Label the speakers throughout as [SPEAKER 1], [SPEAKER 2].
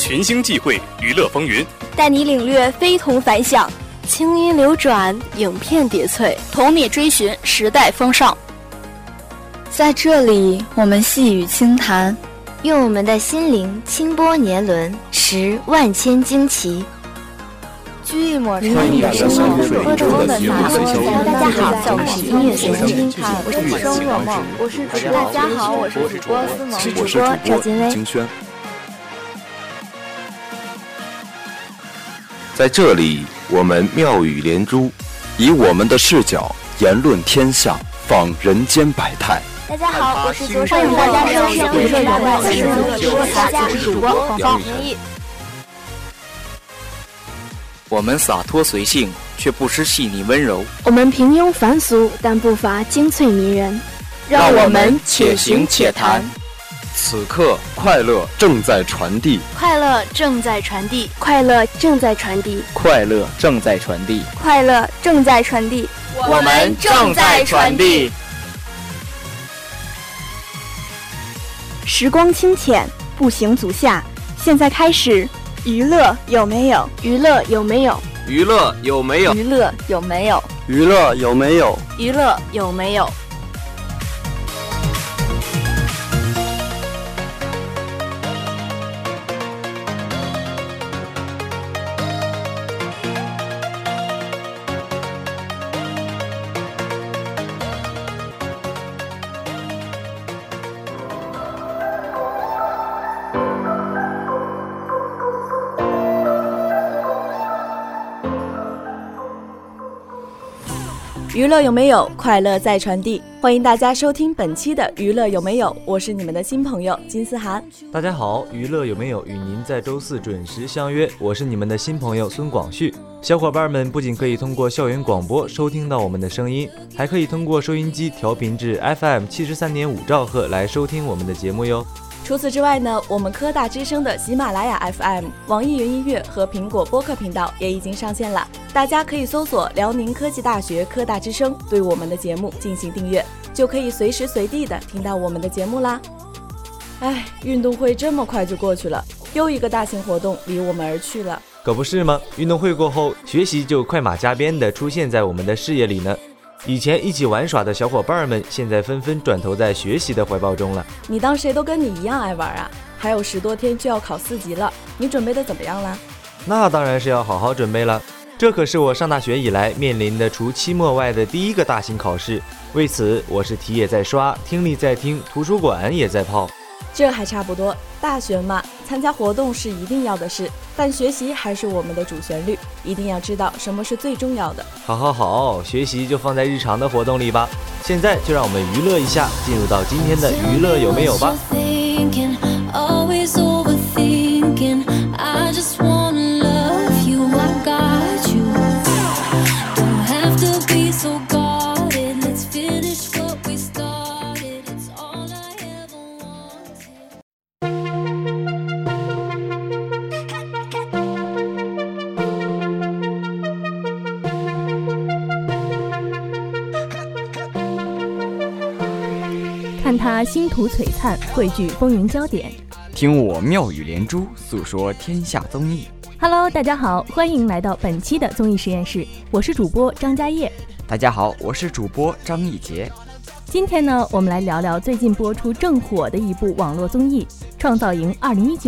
[SPEAKER 1] 群星际会，娱乐风云，
[SPEAKER 2] 带你领略非同凡响，
[SPEAKER 3] 清音流转，影片叠翠，
[SPEAKER 2] 同你追寻时代风尚。
[SPEAKER 3] 在这里，我们细语轻谈，
[SPEAKER 4] 用我们的心灵轻拨年轮，识万千惊奇。
[SPEAKER 3] 掬一抹
[SPEAKER 4] 声音的生活，波动的洒落。大家好，我是音乐随心听看，我是主播若梦，
[SPEAKER 3] 我是主播。大家好，我是主播思萌，
[SPEAKER 4] 是主播赵金威。
[SPEAKER 5] 在这里，我们妙语连珠，以我们的视角言论天下，访人间百态。
[SPEAKER 4] 大家好，我是主播欢迎大家收听《娱乐我是主播黄芳。
[SPEAKER 6] 我们洒脱随性，却不失细腻温柔；
[SPEAKER 7] 我们平庸凡俗，但不乏精粹迷人。
[SPEAKER 8] 让我们且行且谈。
[SPEAKER 5] 此刻，快乐正在传递，
[SPEAKER 2] 快乐正在传递，
[SPEAKER 7] 快乐正在传递，
[SPEAKER 6] 快乐正在传递，
[SPEAKER 7] 快乐正在传递，
[SPEAKER 8] 我们正在传递。
[SPEAKER 7] 时光清浅，步行足下，现在开始。娱乐有没有？
[SPEAKER 2] 娱乐有没有？
[SPEAKER 8] 娱乐有没有？
[SPEAKER 2] 娱乐有没有？
[SPEAKER 9] 娱乐有没有？
[SPEAKER 2] 娱乐有没有？乐有没有？快乐在传递，欢迎大家收听本期的娱乐有没有？我是你们的新朋友金思涵。
[SPEAKER 10] 大家好，娱乐有没有？与您在周四准时相约，我是你们的新朋友孙广旭。小伙伴们不仅可以通过校园广播收听到我们的声音，还可以通过收音机调频至 FM 七十三点五兆赫来收听我们的节目哟。
[SPEAKER 2] 除此之外呢，我们科大之声的喜马拉雅 FM、网易云音乐和苹果播客频道也已经上线了，大家可以搜索辽宁科技大学科大之声，对我们的节目进行订阅，就可以随时随地的听到我们的节目啦。哎，运动会这么快就过去了，又一个大型活动离我们而去了，
[SPEAKER 10] 可不是吗？运动会过后，学习就快马加鞭的出现在我们的视野里呢。以前一起玩耍的小伙伴们，现在纷纷转投在学习的怀抱中了。
[SPEAKER 2] 你当谁都跟你一样爱玩啊？还有十多天就要考四级了，你准备的怎么样了？
[SPEAKER 10] 那当然是要好好准备了。这可是我上大学以来面临的除期末外的第一个大型考试。为此，我是题也在刷，听力在听，图书馆也在泡。
[SPEAKER 2] 这还差不多，大学嘛，参加活动是一定要的事，但学习还是我们的主旋律，一定要知道什么是最重要的。
[SPEAKER 10] 好，好，好，学习就放在日常的活动里吧。现在就让我们娱乐一下，进入到今天的娱乐有没有吧。
[SPEAKER 11] 看他星途璀璨，汇聚风云焦点；
[SPEAKER 12] 听我妙语连珠，诉说天下综艺。
[SPEAKER 11] Hello，大家好，欢迎来到本期的综艺实验室，我是主播张嘉业。
[SPEAKER 12] 大家好，我是主播张艺杰。
[SPEAKER 11] 今天呢，我们来聊聊最近播出正火的一部网络综艺《创造营2019》。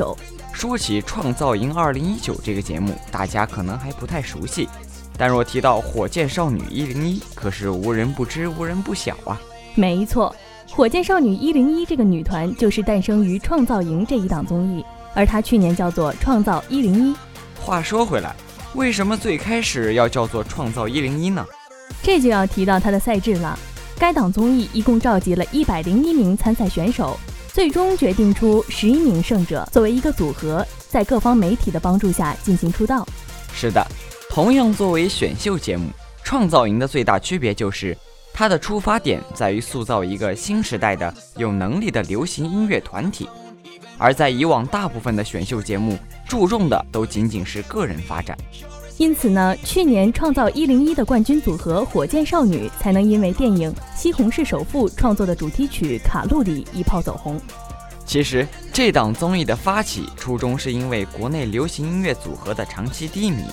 [SPEAKER 12] 说起《创造营2019》这个节目，大家可能还不太熟悉，但若提到火箭少女101，可是无人不知，无人不晓啊。
[SPEAKER 11] 没错。火箭少女一零一这个女团就是诞生于《创造营》这一档综艺，而它去年叫做《创造一零一》。
[SPEAKER 12] 话说回来，为什么最开始要叫做《创造一零一》呢？
[SPEAKER 11] 这就要提到它的赛制了。该档综艺一共召集了一百零一名参赛选手，最终决定出十一名胜者作为一个组合，在各方媒体的帮助下进行出道。
[SPEAKER 12] 是的，同样作为选秀节目，《创造营》的最大区别就是。它的出发点在于塑造一个新时代的有能力的流行音乐团体，而在以往大部分的选秀节目注重的都仅仅是个人发展。
[SPEAKER 11] 因此呢，去年创造一零一的冠军组合火箭少女才能因为电影《西红柿首富》创作的主题曲《卡路里》一炮走红。
[SPEAKER 12] 其实这档综艺的发起初衷是因为国内流行音乐组合的长期低迷，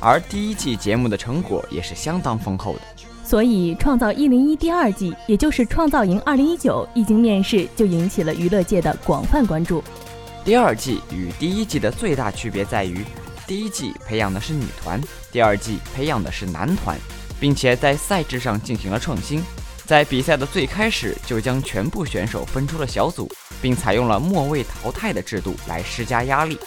[SPEAKER 12] 而第一季节目的成果也是相当丰厚的。
[SPEAKER 11] 所以，《创造一零一》第二季，也就是《创造营二零一九》，一经面世就引起了娱乐界的广泛关注。
[SPEAKER 12] 第二季与第一季的最大区别在于，第一季培养的是女团，第二季培养的是男团，并且在赛制上进行了创新。在比赛的最开始就将全部选手分出了小组，并采用了末位淘汰的制度来施加压力。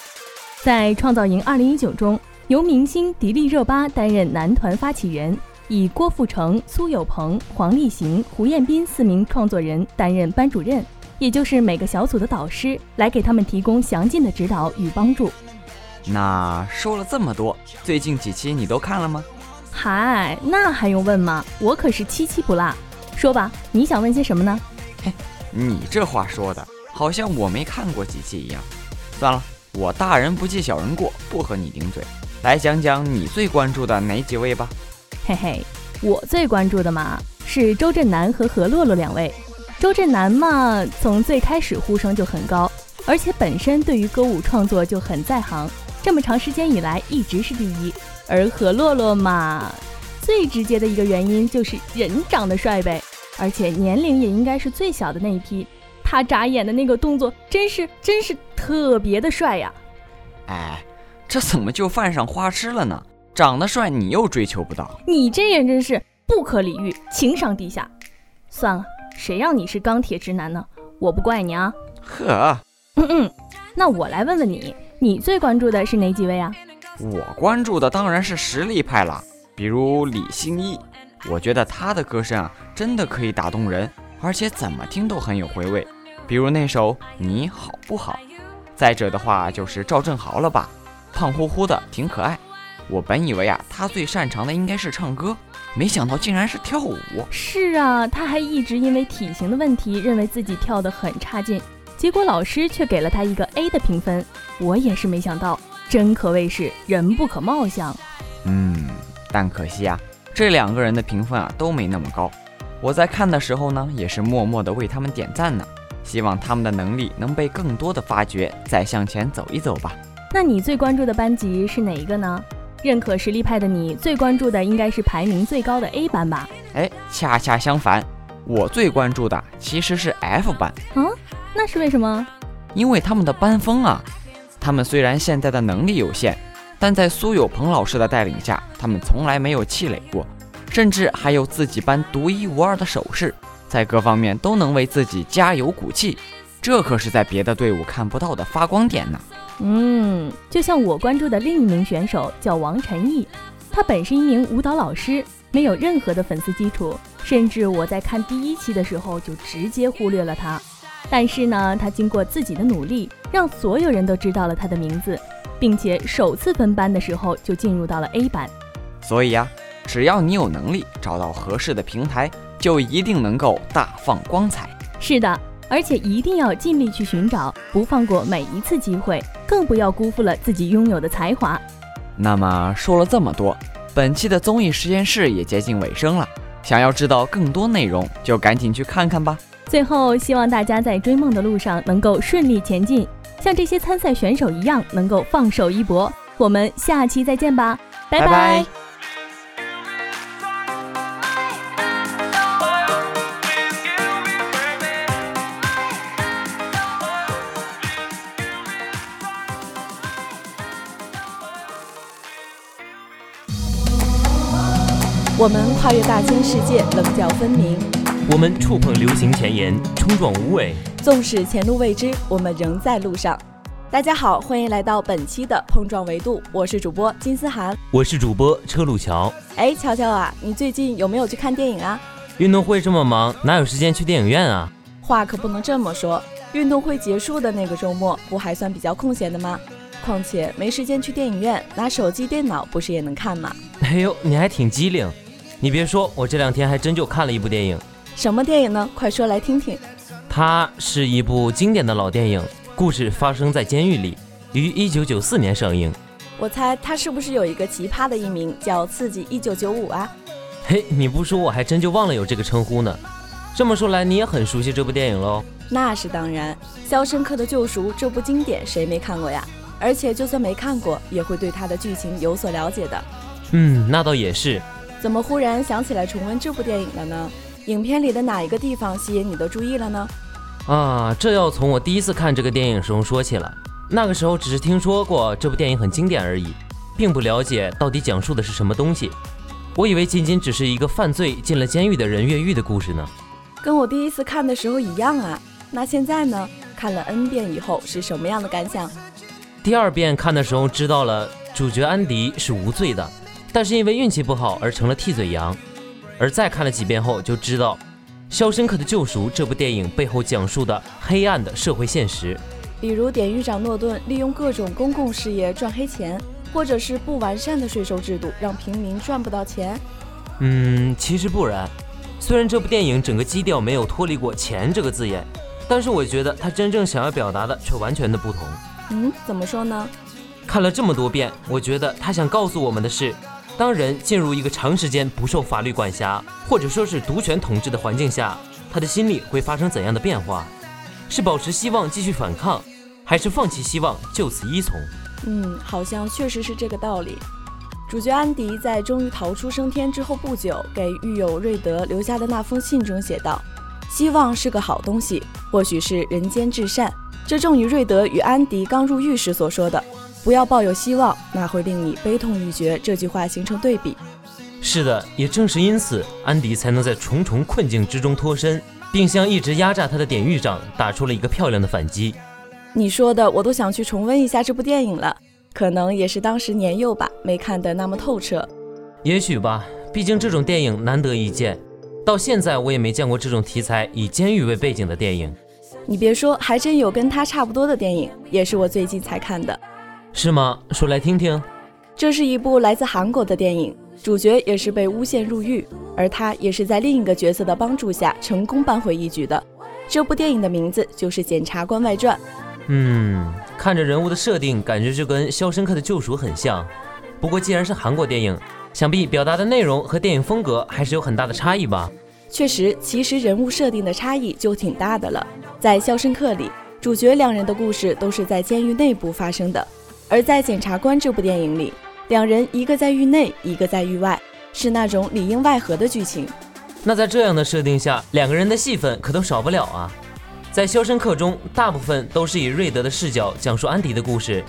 [SPEAKER 11] 在《创造营二零一九》中，由明星迪丽热巴担任男团发起人。以郭富城、苏有朋、黄立行、胡彦斌四名创作人担任班主任，也就是每个小组的导师，来给他们提供详尽的指导与帮助。
[SPEAKER 12] 那说了这么多，最近几期你都看了吗？
[SPEAKER 11] 嗨，那还用问吗？我可是七期不落。说吧，你想问些什么呢？
[SPEAKER 12] 嘿，你这话说的，好像我没看过几期一样。算了，我大人不计小人过，不和你顶嘴。来讲讲你最关注的哪几位吧。
[SPEAKER 11] 嘿嘿，我最关注的嘛是周震南和何洛洛两位。周震南嘛，从最开始呼声就很高，而且本身对于歌舞创作就很在行，这么长时间以来一直是第一。而何洛洛嘛，最直接的一个原因就是人长得帅呗，而且年龄也应该是最小的那一批。他眨眼的那个动作，真是真是特别的帅呀！
[SPEAKER 12] 哎，这怎么就犯上花痴了呢？长得帅，你又追求不到，
[SPEAKER 11] 你这人真是不可理喻，情商低下。算了，谁让你是钢铁直男呢？我不怪你啊。
[SPEAKER 12] 呵，
[SPEAKER 11] 嗯嗯，那我来问问你，你最关注的是哪几位啊？
[SPEAKER 12] 我关注的当然是实力派了，比如李心一，我觉得他的歌声啊，真的可以打动人，而且怎么听都很有回味。比如那首你好不好？再者的话就是赵正豪了吧，胖乎乎的，挺可爱。我本以为啊，他最擅长的应该是唱歌，没想到竟然是跳舞。
[SPEAKER 11] 是啊，他还一直因为体型的问题，认为自己跳得很差劲，结果老师却给了他一个 A 的评分。我也是没想到，真可谓是人不可貌相。
[SPEAKER 12] 嗯，但可惜啊，这两个人的评分啊都没那么高。我在看的时候呢，也是默默地为他们点赞呢，希望他们的能力能被更多的发掘，再向前走一走吧。
[SPEAKER 11] 那你最关注的班级是哪一个呢？认可实力派的你，最关注的应该是排名最高的 A 班吧？
[SPEAKER 12] 哎，恰恰相反，我最关注的其实是 F 班。
[SPEAKER 11] 嗯，那是为什么？
[SPEAKER 12] 因为他们的班风啊。他们虽然现在的能力有限，但在苏有朋老师的带领下，他们从来没有气馁过，甚至还有自己班独一无二的手势，在各方面都能为自己加油鼓气。这可是在别的队伍看不到的发光点呢。
[SPEAKER 11] 嗯，就像我关注的另一名选手叫王晨毅，他本是一名舞蹈老师，没有任何的粉丝基础，甚至我在看第一期的时候就直接忽略了他。但是呢，他经过自己的努力，让所有人都知道了他的名字，并且首次分班的时候就进入到了 A 班。
[SPEAKER 12] 所以呀，只要你有能力找到合适的平台，就一定能够大放光彩。
[SPEAKER 11] 是的。而且一定要尽力去寻找，不放过每一次机会，更不要辜负了自己拥有的才华。
[SPEAKER 12] 那么说了这么多，本期的综艺实验室也接近尾声了。想要知道更多内容，就赶紧去看看吧。
[SPEAKER 11] 最后，希望大家在追梦的路上能够顺利前进，像这些参赛选手一样，能够放手一搏。我们下期再见吧，拜拜。
[SPEAKER 2] 我们跨越大千世界，棱角分明；
[SPEAKER 1] 我们触碰流行前沿，冲撞无畏。
[SPEAKER 2] 纵使前路未知，我们仍在路上。大家好，欢迎来到本期的碰撞维度，我是主播金思涵，
[SPEAKER 1] 我是主播车路桥。
[SPEAKER 2] 哎，乔乔啊，你最近有没有去看电影啊？
[SPEAKER 1] 运动会这么忙，哪有时间去电影院啊？
[SPEAKER 2] 话可不能这么说，运动会结束的那个周末，不还算比较空闲的吗？况且没时间去电影院，拿手机、电脑不是也能看吗？
[SPEAKER 1] 哎呦，你还挺机灵。你别说，我这两天还真就看了一部电影。
[SPEAKER 2] 什么电影呢？快说来听听。
[SPEAKER 1] 它是一部经典的老电影，故事发生在监狱里，于一九九四年上映。
[SPEAKER 2] 我猜它是不是有一个奇葩的艺名叫《刺激一九九五》啊？
[SPEAKER 1] 嘿，你不说我还真就忘了有这个称呼呢。这么说来，你也很熟悉这部电影喽？
[SPEAKER 2] 那是当然，《肖申克的救赎》这部经典谁没看过呀？而且就算没看过，也会对它的剧情有所了解的。
[SPEAKER 1] 嗯，那倒也是。
[SPEAKER 2] 怎么忽然想起来重温这部电影了呢？影片里的哪一个地方吸引你的注意了呢？
[SPEAKER 1] 啊，这要从我第一次看这个电影时候说起了。那个时候只是听说过这部电影很经典而已，并不了解到底讲述的是什么东西。我以为仅仅只是一个犯罪进了监狱的人越狱的故事呢。
[SPEAKER 2] 跟我第一次看的时候一样啊。那现在呢？看了 N 遍以后是什么样的感想？
[SPEAKER 1] 第二遍看的时候知道了主角安迪是无罪的，但是因为运气不好而成了替罪羊。而再看了几遍后就知道，《肖申克的救赎》这部电影背后讲述的黑暗的社会现实，
[SPEAKER 2] 比如典狱长诺顿利用各种公共事业赚黑钱，或者是不完善的税收制度让平民赚不到钱。
[SPEAKER 1] 嗯，其实不然。虽然这部电影整个基调没有脱离过“钱”这个字眼，但是我觉得他真正想要表达的却完全的不同。
[SPEAKER 2] 嗯，怎么说呢？
[SPEAKER 1] 看了这么多遍，我觉得他想告诉我们的是，当人进入一个长时间不受法律管辖，或者说是独权统治的环境下，他的心里会发生怎样的变化？是保持希望继续反抗，还是放弃希望就此依从？
[SPEAKER 2] 嗯，好像确实是这个道理。主角安迪在终于逃出升天之后不久，给狱友瑞德留下的那封信中写道：“希望是个好东西，或许是人间至善。”这正与瑞德与安迪刚入狱时所说的“不要抱有希望，那会令你悲痛欲绝”这句话形成对比。
[SPEAKER 1] 是的，也正是因此，安迪才能在重重困境之中脱身，并向一直压榨他的典狱长打出了一个漂亮的反击。
[SPEAKER 2] 你说的，我都想去重温一下这部电影了。可能也是当时年幼吧，没看得那么透彻。
[SPEAKER 1] 也许吧，毕竟这种电影难得一见，到现在我也没见过这种题材以监狱为背景的电影。
[SPEAKER 2] 你别说，还真有跟他差不多的电影，也是我最近才看的。
[SPEAKER 1] 是吗？说来听听。
[SPEAKER 2] 这是一部来自韩国的电影，主角也是被诬陷入狱，而他也是在另一个角色的帮助下成功扳回一局的。这部电影的名字就是《检察官外传》。
[SPEAKER 1] 嗯。看着人物的设定，感觉就跟《肖申克的救赎》很像。不过既然是韩国电影，想必表达的内容和电影风格还是有很大的差异吧？
[SPEAKER 2] 确实，其实人物设定的差异就挺大的了。在《肖申克》里，主角两人的故事都是在监狱内部发生的；而在《检察官》这部电影里，两人一个在狱内，一个在狱外，是那种里应外合的剧情。
[SPEAKER 1] 那在这样的设定下，两个人的戏份可都少不了啊。在《肖申克》中，大部分都是以瑞德的视角讲述安迪的故事。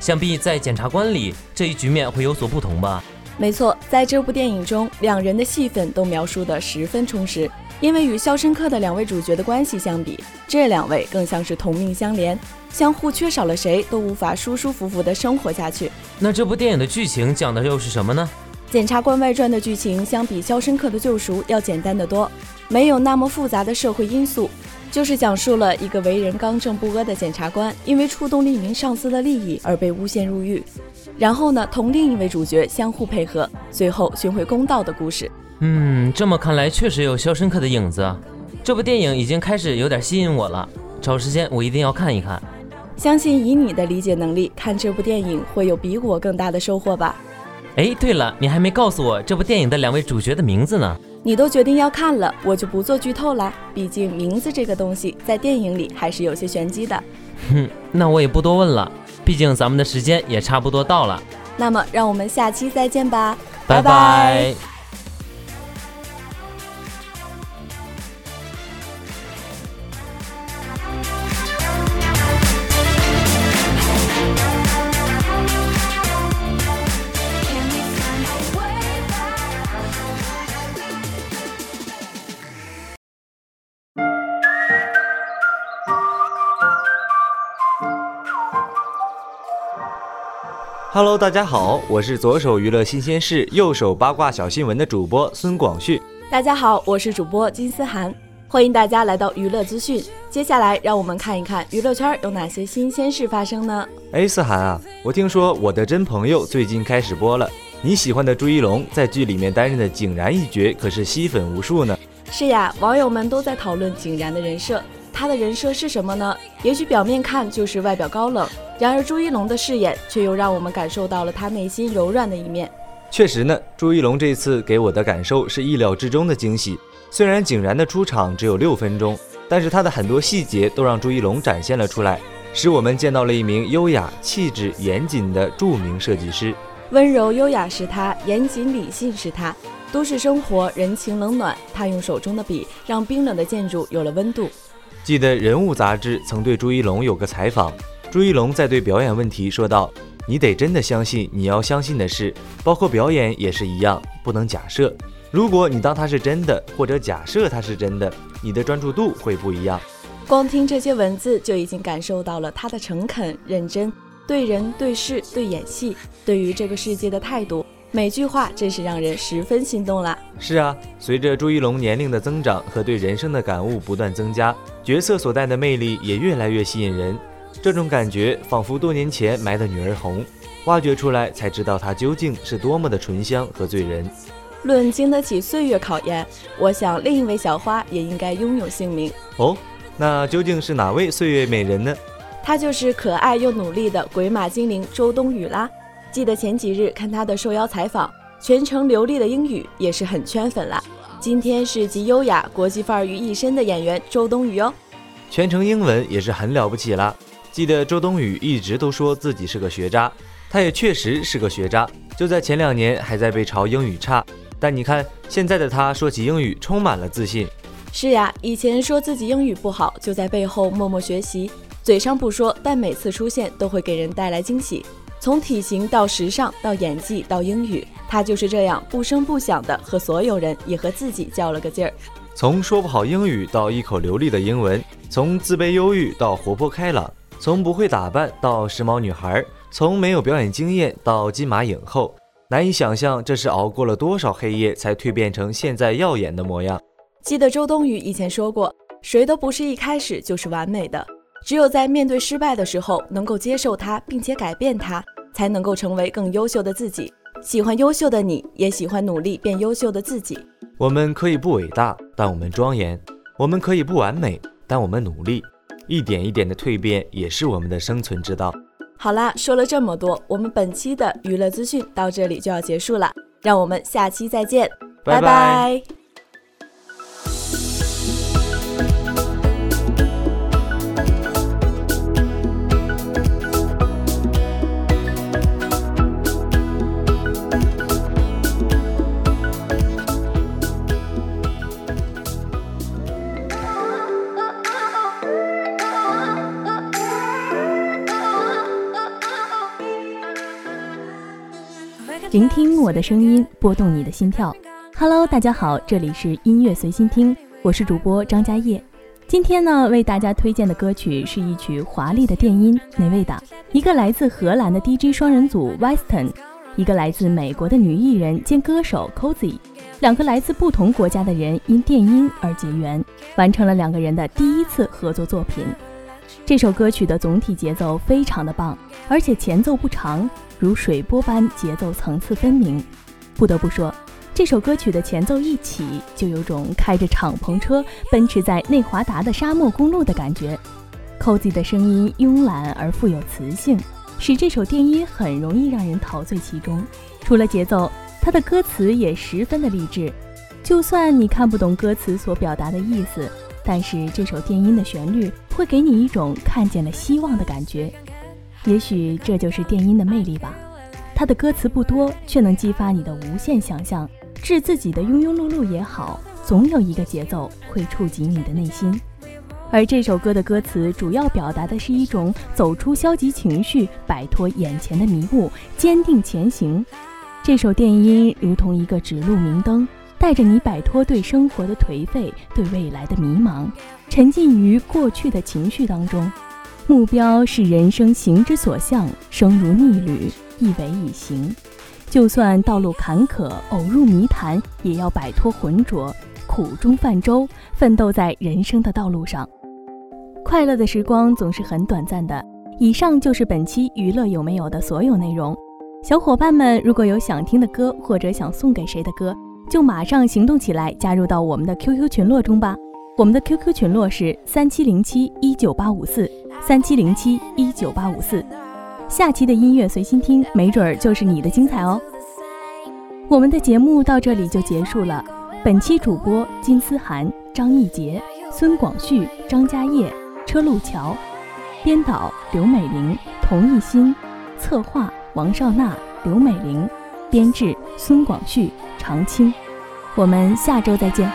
[SPEAKER 1] 想必在《检察官》里，这一局面会有所不同吧？
[SPEAKER 2] 没错，在这部电影中，两人的戏份都描述得十分充实。因为与《肖申克》的两位主角的关系相比，这两位更像是同命相连，相互缺少了谁都无法舒舒服服地生活下去。
[SPEAKER 1] 那这部电影的剧情讲的又是什么呢？
[SPEAKER 2] 《检察官外传》的剧情相比《肖申克的救赎》要简单得多，没有那么复杂的社会因素。就是讲述了一个为人刚正不阿的检察官，因为触动了一名上司的利益而被诬陷入狱，然后呢，同另一位主角相互配合，最后寻回公道的故事。
[SPEAKER 1] 嗯，这么看来确实有《肖申克》的影子。这部电影已经开始有点吸引我了，找时间我一定要看一看。
[SPEAKER 2] 相信以你的理解能力，看这部电影会有比我更大的收获吧。
[SPEAKER 1] 哎，对了，你还没告诉我这部电影的两位主角的名字呢。
[SPEAKER 2] 你都决定要看了，我就不做剧透啦。毕竟名字这个东西在电影里还是有些玄机的。
[SPEAKER 1] 哼，那我也不多问了，毕竟咱们的时间也差不多到了。
[SPEAKER 2] 那么，让我们下期再见吧，
[SPEAKER 1] 拜拜。
[SPEAKER 10] Hello，大家好，我是左手娱乐新鲜事，右手八卦小新闻的主播孙广旭。
[SPEAKER 2] 大家好，我是主播金思涵，欢迎大家来到娱乐资讯。接下来，让我们看一看娱乐圈有哪些新鲜事发生呢？
[SPEAKER 10] 哎，思涵啊，我听说我的真朋友最近开始播了，你喜欢的朱一龙在剧里面担任的井然一角可是吸粉无数呢。
[SPEAKER 2] 是呀，网友们都在讨论井然的人设。他的人设是什么呢？也许表面看就是外表高冷，然而朱一龙的饰演却又让我们感受到了他内心柔软的一面。
[SPEAKER 10] 确实呢，朱一龙这次给我的感受是意料之中的惊喜。虽然井然的出场只有六分钟，但是他的很多细节都让朱一龙展现了出来，使我们见到了一名优雅、气质严谨的著名设计师。
[SPEAKER 2] 温柔优雅是他，严谨理性是他，都市生活人情冷暖，他用手中的笔让冰冷的建筑有了温度。
[SPEAKER 10] 记得《人物》杂志曾对朱一龙有个采访，朱一龙在对表演问题说道：“你得真的相信你要相信的事，包括表演也是一样，不能假设。如果你当它是真的，或者假设它是真的，你的专注度会不一样。”
[SPEAKER 2] 光听这些文字就已经感受到了他的诚恳认真，对人对事对演戏，对于这个世界的态度。每句话真是让人十分心动啦。
[SPEAKER 10] 是啊，随着朱一龙年龄的增长和对人生的感悟不断增加，角色所带的魅力也越来越吸引人。这种感觉仿佛多年前埋的女儿红，挖掘出来才知道她究竟是多么的醇香和醉人。
[SPEAKER 2] 论经得起岁月考验，我想另一位小花也应该拥有姓名。
[SPEAKER 10] 哦，那究竟是哪位岁月美人呢？
[SPEAKER 2] 她就是可爱又努力的鬼马精灵周冬雨啦。记得前几日看她的受邀采访，全程流利的英语也是很圈粉啦。今天是集优雅、国际范儿于一身的演员周冬雨哦，
[SPEAKER 10] 全程英文也是很了不起了。记得周冬雨一直都说自己是个学渣，她也确实是个学渣。就在前两年还在被嘲英语差，但你看现在的她说起英语充满了自信。
[SPEAKER 2] 是呀，以前说自己英语不好，就在背后默默学习，嘴上不说，但每次出现都会给人带来惊喜。从体型到时尚到演技到英语，她就是这样不声不响的和所有人也和自己较了个劲儿。
[SPEAKER 10] 从说不好英语到一口流利的英文，从自卑忧郁到活泼开朗，从不会打扮到时髦女孩，从没有表演经验到金马影后，难以想象这是熬过了多少黑夜才蜕变成现在耀眼的模样。
[SPEAKER 2] 记得周冬雨以前说过，谁都不是一开始就是完美的。只有在面对失败的时候，能够接受它，并且改变它，才能够成为更优秀的自己。喜欢优秀的你，也喜欢努力变优秀的自己。
[SPEAKER 10] 我们可以不伟大，但我们庄严；我们可以不完美，但我们努力。一点一点的蜕变，也是我们的生存之道。
[SPEAKER 2] 好啦，说了这么多，我们本期的娱乐资讯到这里就要结束了，让我们下期再见，拜拜。
[SPEAKER 11] 聆听我的声音，拨动你的心跳。Hello，大家好，这里是音乐随心听，我是主播张嘉叶。今天呢，为大家推荐的歌曲是一曲华丽的电音，哪位的？一个来自荷兰的 DJ 双人组 Weston，一个来自美国的女艺人兼歌手 Cozy，两个来自不同国家的人因电音而结缘，完成了两个人的第一次合作作品。这首歌曲的总体节奏非常的棒，而且前奏不长。如水波般节奏层次分明，不得不说，这首歌曲的前奏一起就有种开着敞篷车奔驰在内华达的沙漠公路的感觉。Cozy 的声音慵懒而富有磁性，使这首电音很容易让人陶醉其中。除了节奏，它的歌词也十分的励志。就算你看不懂歌词所表达的意思，但是这首电音的旋律会给你一种看见了希望的感觉。也许这就是电音的魅力吧，它的歌词不多，却能激发你的无限想象。致自己的庸庸碌碌也好，总有一个节奏会触及你的内心。而这首歌的歌词主要表达的是一种走出消极情绪，摆脱眼前的迷雾，坚定前行。这首电音如同一个指路明灯，带着你摆脱对生活的颓废，对未来的迷茫，沉浸于过去的情绪当中。目标是人生行之所向，生如逆旅，一为以行。就算道路坎坷，偶入泥潭，也要摆脱浑浊，苦中泛舟，奋斗在人生的道路上。快乐的时光总是很短暂的。以上就是本期娱乐有没有的所有内容。小伙伴们，如果有想听的歌或者想送给谁的歌，就马上行动起来，加入到我们的 QQ 群落中吧。我们的 QQ 群落是三七零七一九八五四三七零七一九八五四，下期的音乐随心听，没准儿就是你的精彩哦。我们的节目到这里就结束了，本期主播金思涵、张艺杰，孙广旭、张家业，车路桥，编导刘美玲、童艺新，策划王少娜、刘美玲，编制孙广旭、常青。我们下周再见。